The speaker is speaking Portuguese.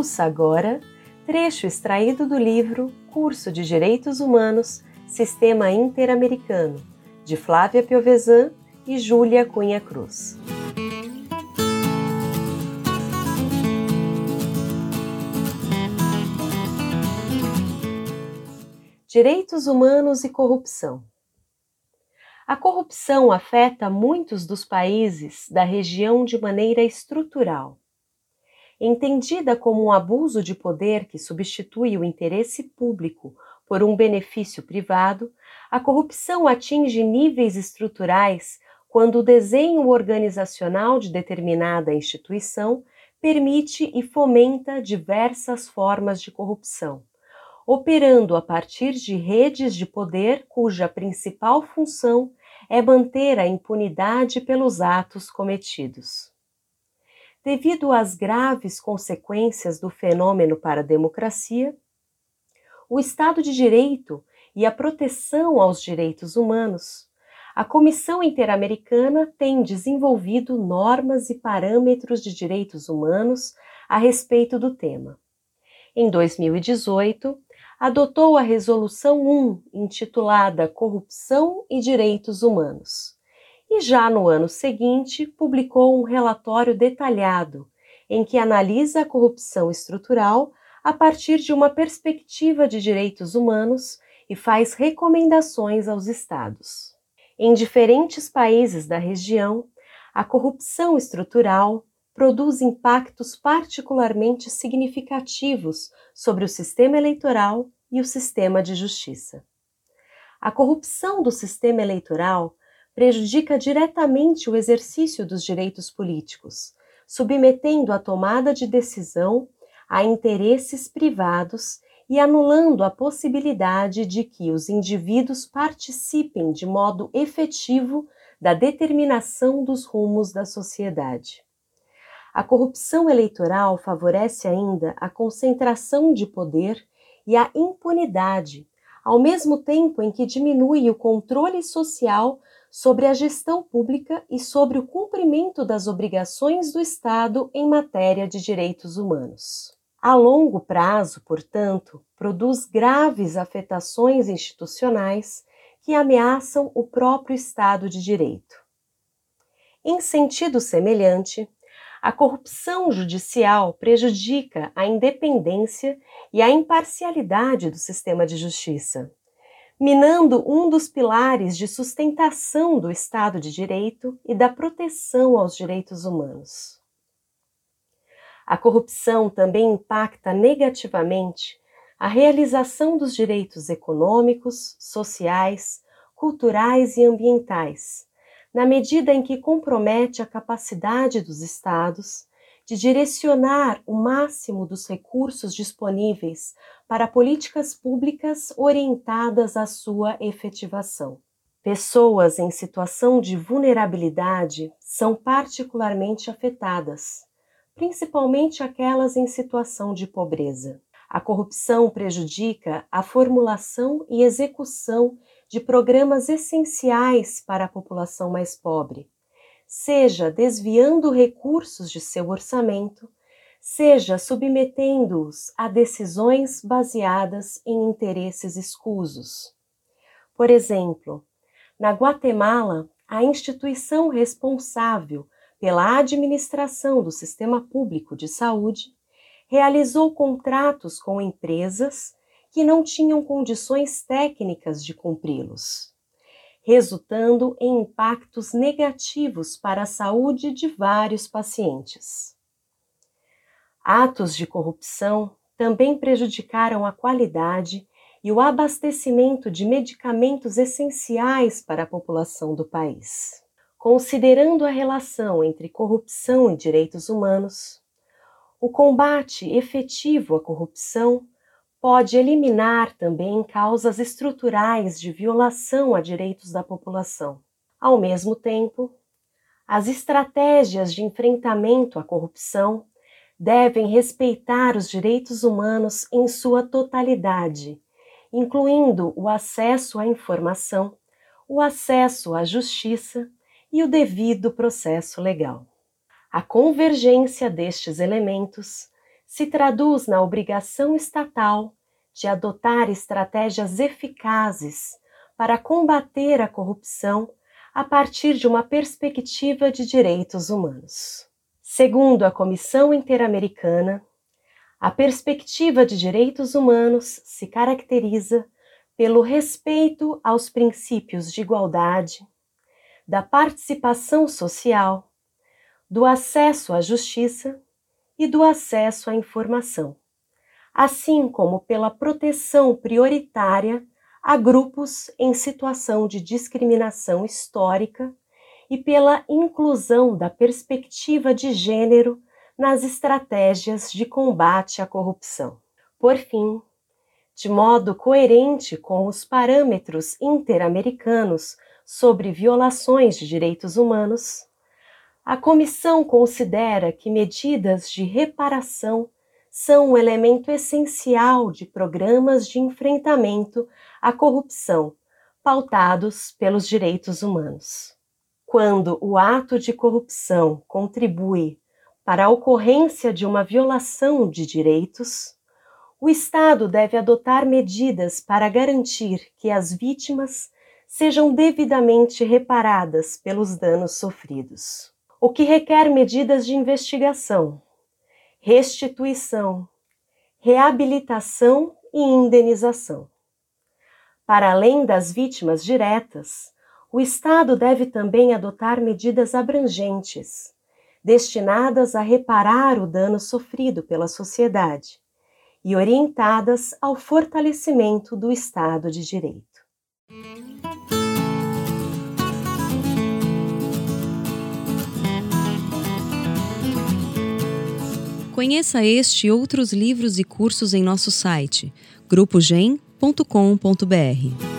Ouça agora trecho extraído do livro Curso de Direitos Humanos Sistema Interamericano, de Flávia Piovesan e Júlia Cunha Cruz. Direitos humanos e corrupção. A corrupção afeta muitos dos países da região de maneira estrutural. Entendida como um abuso de poder que substitui o interesse público por um benefício privado, a corrupção atinge níveis estruturais quando o desenho organizacional de determinada instituição permite e fomenta diversas formas de corrupção, operando a partir de redes de poder cuja principal função é manter a impunidade pelos atos cometidos. Devido às graves consequências do fenômeno para a democracia, o Estado de Direito e a proteção aos direitos humanos, a Comissão Interamericana tem desenvolvido normas e parâmetros de direitos humanos a respeito do tema. Em 2018, adotou a Resolução 1, intitulada Corrupção e Direitos Humanos. E já no ano seguinte, publicou um relatório detalhado em que analisa a corrupção estrutural a partir de uma perspectiva de direitos humanos e faz recomendações aos estados. Em diferentes países da região, a corrupção estrutural produz impactos particularmente significativos sobre o sistema eleitoral e o sistema de justiça. A corrupção do sistema eleitoral prejudica diretamente o exercício dos direitos políticos, submetendo a tomada de decisão a interesses privados e anulando a possibilidade de que os indivíduos participem de modo efetivo da determinação dos rumos da sociedade. A corrupção eleitoral favorece ainda a concentração de poder e a impunidade, ao mesmo tempo em que diminui o controle social sobre a gestão pública e sobre o cumprimento das obrigações do Estado em matéria de direitos humanos. A longo prazo, portanto, produz graves afetações institucionais que ameaçam o próprio Estado de Direito. Em sentido semelhante, a corrupção judicial prejudica a independência e a imparcialidade do sistema de justiça, minando um dos pilares de sustentação do Estado de Direito e da proteção aos direitos humanos. A corrupção também impacta negativamente a realização dos direitos econômicos, sociais, culturais e ambientais na medida em que compromete a capacidade dos Estados de direcionar o máximo dos recursos disponíveis para políticas públicas orientadas à sua efetivação. Pessoas em situação de vulnerabilidade são particularmente afetadas, principalmente aquelas em situação de pobreza. A corrupção prejudica a formulação e execução de programas essenciais para a população mais pobre, seja desviando recursos de seu orçamento, seja submetendo-os a decisões baseadas em interesses escusos. Por exemplo, na Guatemala, a instituição responsável pela administração do sistema público de saúde realizou contratos com empresas que não tinham condições técnicas de cumpri-los, resultando em impactos negativos para a saúde de vários pacientes. Atos de corrupção também prejudicaram a qualidade e o abastecimento de medicamentos essenciais para a população do país. Considerando a relação entre corrupção e direitos humanos, o combate efetivo à corrupção pode eliminar também causas estruturais de violação a direitos da população. Ao mesmo tempo, as estratégias de enfrentamento à corrupção devem respeitar os direitos humanos em sua totalidade, incluindo o acesso à informação, o acesso à justiça e o devido processo legal. A convergência destes elementos se traduz na obrigação estatal de adotar estratégias eficazes para combater a corrupção a partir de uma perspectiva de direitos humanos. Segundo a Comissão Interamericana, a perspectiva de direitos humanos se caracteriza pelo respeito aos princípios de igualdade, da participação social, do acesso à justiça e do acesso à informação, assim como pela proteção prioritária a grupos em situação de discriminação histórica e pela inclusão da perspectiva de gênero nas estratégias de combate à corrupção. Por fim, de modo coerente com os parâmetros interamericanos sobre violações de direitos humanos, a Comissão considera que medidas de reparação são um elemento essencial de programas de enfrentamento à corrupção pautados pelos direitos humanos. Quando o ato de corrupção contribui para a ocorrência de uma violação de direitos, o Estado deve adotar medidas para garantir que as vítimas sejam devidamente reparadas pelos danos sofridos o que requer medidas de investigação, restituição, reabilitação e indenização. Para além das vítimas diretas, o Estado deve também adotar medidas abrangentes, destinadas a reparar o dano sofrido pela sociedade e orientadas ao fortalecimento do Estado de Direito. Conheça este e outros livros e cursos em nosso site grupogen.com.br.